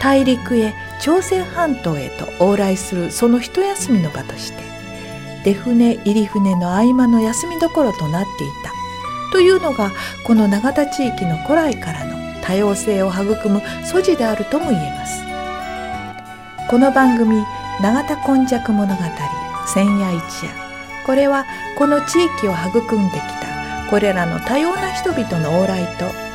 大陸へ朝鮮半島へと往来するその一休みの場として出船入り船の合間の休みどころとなっていたというのがこの永田地域の古来からの多様性を育む素地であるとも言えます。この番組「永田今昔物語千夜一夜」これはこの地域を育んできたこれらの多様な人々の往来と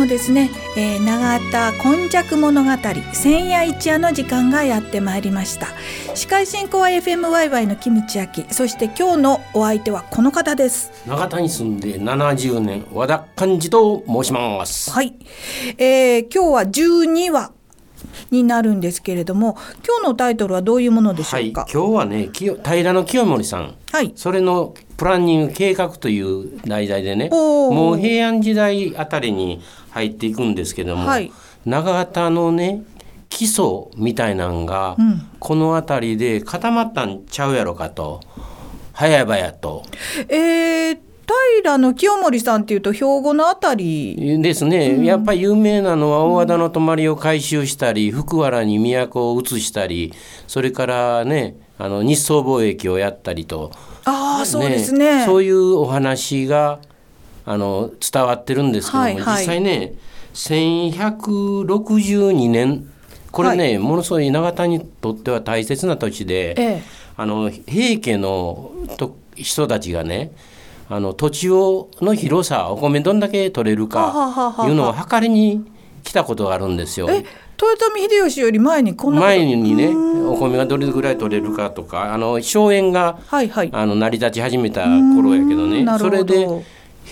もですね、えー、長田今昔物語千夜一夜の時間がやってまいりました。司会進行は FMYY のキムチ焼きそして今日のお相手はこの方です。長田に住んで70年和田寛治と申します。はい、えー、今日は12話になるんですけれども今日のタイトルはどういうものでしょうか、はい、今日はね平野清盛さん、はい、それのプランニング計画という題材でねもう平安時代あたりに入っていくんですけども、はい、長型のね基礎みたいなんが、うん、この辺りで固まったんちゃうやろかと。早々と。えー平の清盛さんっていうと兵庫のあたり。ですね、うん、やっぱり有名なのは大和田の泊を改修したり、福原に都を移したりそれからねあの日宋貿易をやったりと。あ、ね、そうですね。そういうお話があの伝わってるんですけども、はいはい、実際ね1162年これね、はい、ものすごい永田にとっては大切な土地で、ええ、あの平家のと人たちがねあの土地をの広さお米どんだけ取れるかいうのを測りに来たことがあるんですよ。豊臣秀吉より前にこんな前にねお米がどれぐらい取れるかとかあの荘園が、はいはい、あの成り立ち始めた頃やけどね。それで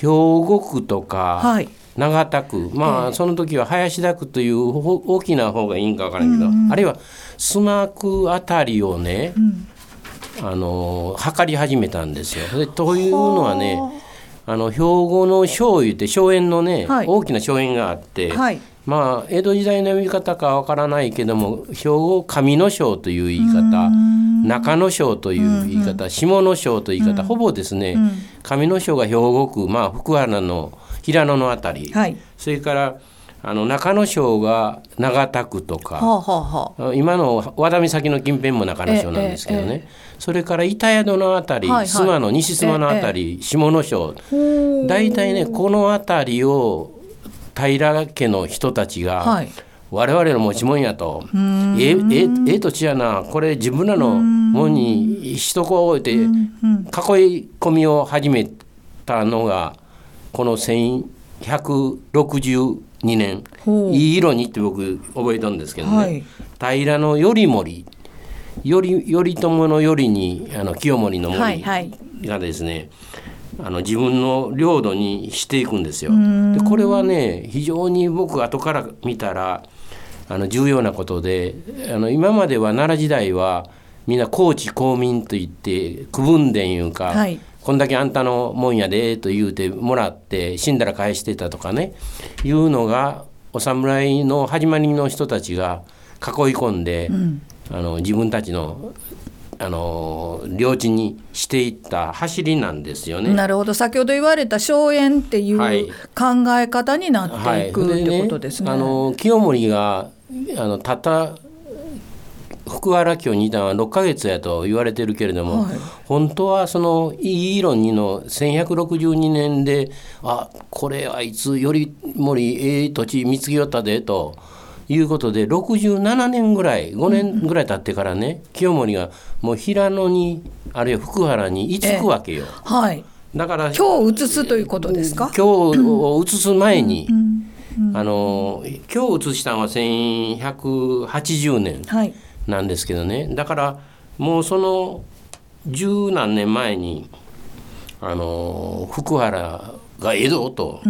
兵庫区とか、はい、長田区まあ、えー、その時は林田区という大きな方がいいんか分からんけど、あるいは須磨区あたりをね、うん。あの測り始めたんですよ。でというのはねあ。の兵庫の醤油って荘園のね、はい、大きな荘園があって、はい、まあ江戸時代の呼び方かわからないけども兵庫上の庄という言い方中野省という言い方、うんうん、下野省という言い方、うん、ほぼですね、上野省が兵庫区、まあ、福原の平野の辺り、はい、それからあの中野省が長田区とか、はあはあ、今の和田岬の近辺も中野省なんですけどね、それから板宿の辺り、はいはい、の西須磨の辺り、下野省大体ねこの辺りを平家の人たちが、はい。我々の持ち物やと。ええええ土地やな。これ自分らのもんに一こ置いて囲い込みを始めたのがこの1162年。いい色にって僕覚えたんですけどね、はい、平の頼盛。頼頼朝の頼にあの清盛の森がですね、はいはいあの自分の領土にしていくんですよ。でこれはね非常に僕後から見たらあの重要なことであの今までは奈良時代はみんな高知公民といって区分伝いうか、はい、こんだけあんたのもんやでと言うてもらって死んだら返してたとかねいうのがお侍の始まりの人たちが囲い込んで、うん、あの自分たちのあの領地にしていった走りなんですよね。なるほど先ほど言われた荘園っていう考え方になっていく、はい、ってことですね。あの清盛があのたった福原京にいたのは6か月やと言われてるけれども、はい、本当はそのいい論2の1162年であこれあいつ頼盛ええ土地見つけよったでと。いうことで67年ぐらい5年ぐらい経ってからね、清盛がもう平野にあるいは福原に居つくわけよ。はい、だから今日移すということですか？今日を移す前に、あの今日移したのは1180年なんですけどね、はい、だからもうその十何年前にあの福原が江戸と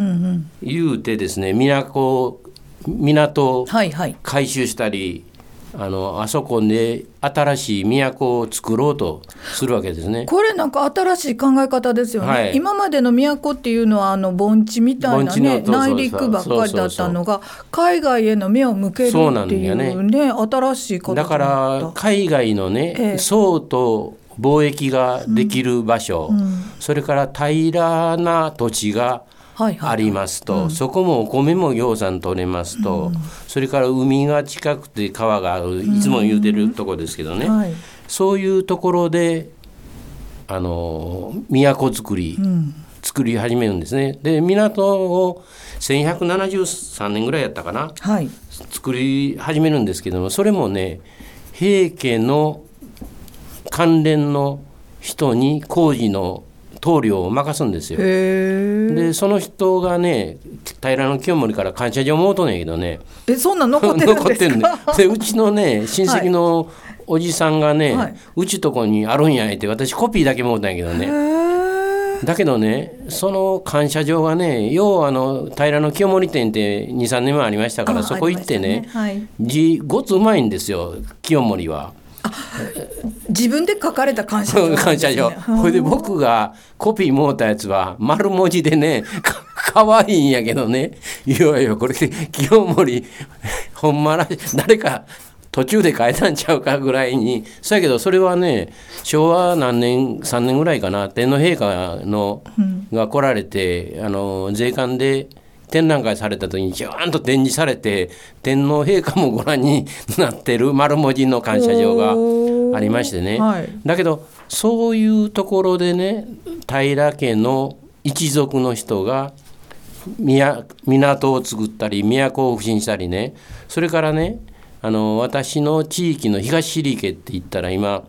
言うてですね、都港を改修したり、はいはい、あのあそこで新しい都を作ろうとするわけですね。これなんか新しい考え方ですよね。はい、今までの都っていうのはあの盆地みたいなね内陸ばっかりだったのが海外への目を向けるっていうねうね。新しい形だから海外のね、ええ、宋と貿易ができる場所、うんうん、それから平らな土地がありますと、はいはいそこもお米もぎょうさん取れますと、うん、それから海が近くて川がある。いつも言うてるとこですけどね、うん。はい、そういうところであの都作り、うん、作り始めるんですね。で港を1173年ぐらいやったかな、はい、作り始めるんですけどもそれもね平家の関連の人に工事の棟梁を任すんですよ。でその人がね平清盛から感謝状もうとんねんけどね。えそんな残ってるんですか？残ってんで うちのね親戚のおじさんがね、はい、うちとこにあるんやって私コピーだけもうたんやけどね。だけどねその感謝状がね要はあの平清盛店って23年前ありましたからそこ行ってね、ねはい、字ごつうまいんですよ清盛は。自分で書かれた感謝状、ね、感謝状。それで僕がコピーもうたやつは丸文字でねかわいいんやけどね。いやいやこれ清盛 ほんまら誰か途中で変えたんちゃうかぐらいに。そやけどそれはね昭和何年3年ぐらいかな。天皇陛下の、が来られてあの税関で展覧会された時にジューンと展示されて天皇陛下もご覧になってる丸文字の感謝状がありましてね、はい、だけどそういうところでね平家の一族の人が港を作ったり都を不審したりね。それからねあの私の地域の東尻家って言ったら今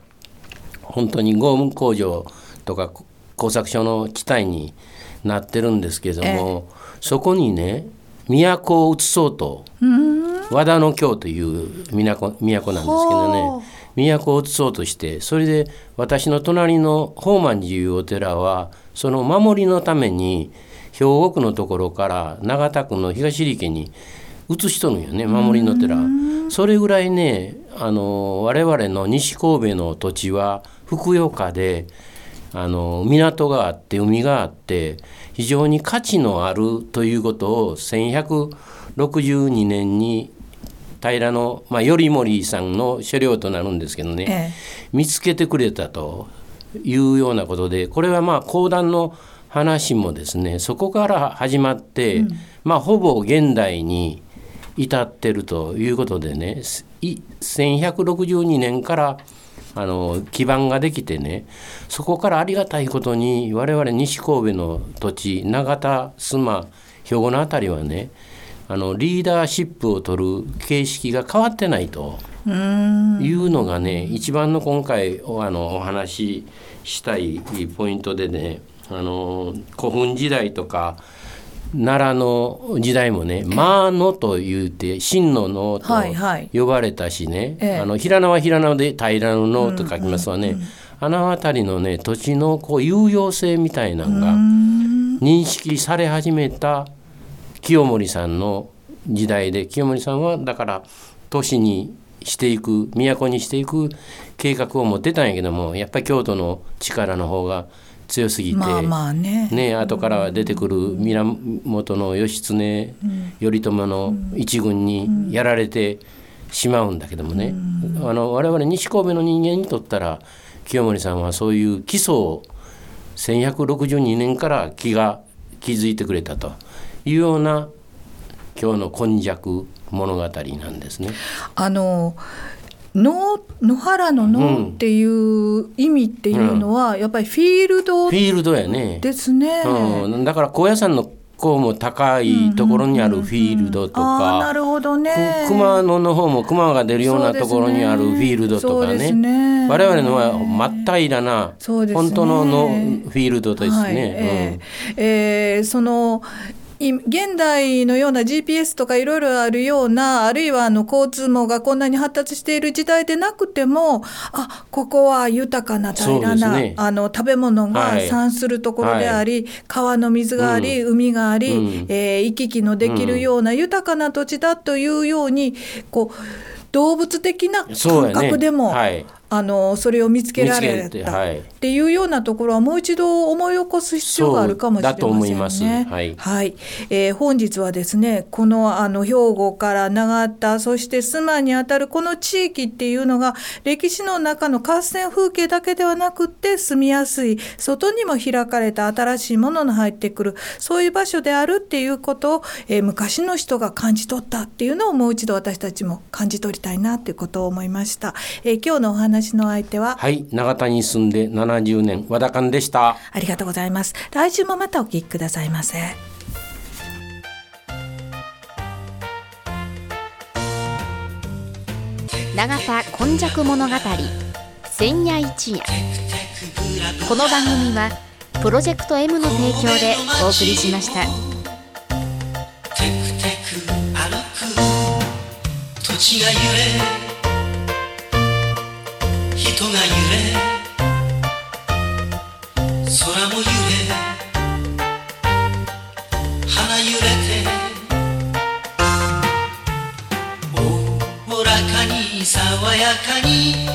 本当にゴム工場とか工作所の地帯になってるんですけども、えそこにね都を移そうと和田の京という都都なんですけどね。都を移そうとしてそれで私の隣の宝満寺いうお寺はその守りのために兵庫区のところから永田区の東利家に移しとるんよね守りの寺。それぐらいねあの我々の西神戸の土地はふくよかであの港があって海があって非常に価値のあるということを1162年に平の、まあ、頼盛さんの所領となるんですけどね、ええ、見つけてくれたというようなことでこれはまあ講談の話もですねそこから始まって、うん、まあほぼ現代に至ってるということでね1162年からあの基盤ができてねそこからありがたいことに我々西神戸の土地永田須磨兵庫の辺りはねあのリーダーシップを取る形式が変わってないと。いうのがね一番の今回あのお話ししたいポイントでねあの古墳時代とか奈良の時代もね「まあの」と言うて「真のの」と呼ばれたしね、はいはい、あの平縄平縄で平らののと書きますわね、うんうんうん、あの辺りのね土地のこう有用性みたいなのが認識され始めた清盛さんの時代で清盛さんはだから都市にしていく都にしていく計画を持ってたんやけどもやっぱり京都の力の方が強すぎて、まあまあね。ね後から出てくる源義経、頼朝の一軍にやられてしまうんだけどもね、あの我々西神戸の人間にとったら清盛さんはそういう基礎を1162年から気が築いてくれたと。いうような今日の今昔物語なんですね。あの野野原の野っていう意味っていうのは、やっぱりフィールドフィールドやね。ですね、うん、だから高野山のこうも高いところにあるフィールドとか、なるほどね。熊野の方も熊が出るようなところにあるフィールドとかね。ね。我々のは真っ平らな、ね、本当ののフィールドですね。はい、えー、えー、その現代のような GPS とかいろいろあるような、あるいはあの交通網がこんなに発達している時代でなくても、あ、ここは豊かな平らな、ね、あの食べ物が産するところであり、はい、川の水があり、うん、海があり、うん、えー、行き来のできるような豊かな土地だというように、こう、動物的な感覚でも、はいあのそれを見つけられた。っていうようなところはもう一度思い起こす必要があるかもしれませんね。はい、はい、えー、本日はですねこのあの兵庫から長田そして須磨にあたるこの地域っていうのが歴史の中の合戦風景だけではなくって住みやすい外にも開かれた新しいものの入ってくるそういう場所であるっていうことを、えー、昔の人が感じ取ったっていうのをもう一度私たちも感じ取りたいなっていうことを思いました。えー、今日のお話話の相手ははい永田に住んで70年和田勘でした。ありがとうございます。来週もまたお聞きくださいませ。永田今昔物語千夜一夜。この番組はプロジェクト M の提供でお送りしました。土地が揺れ人が揺れ空も揺れ花揺れておおらかに爽やかに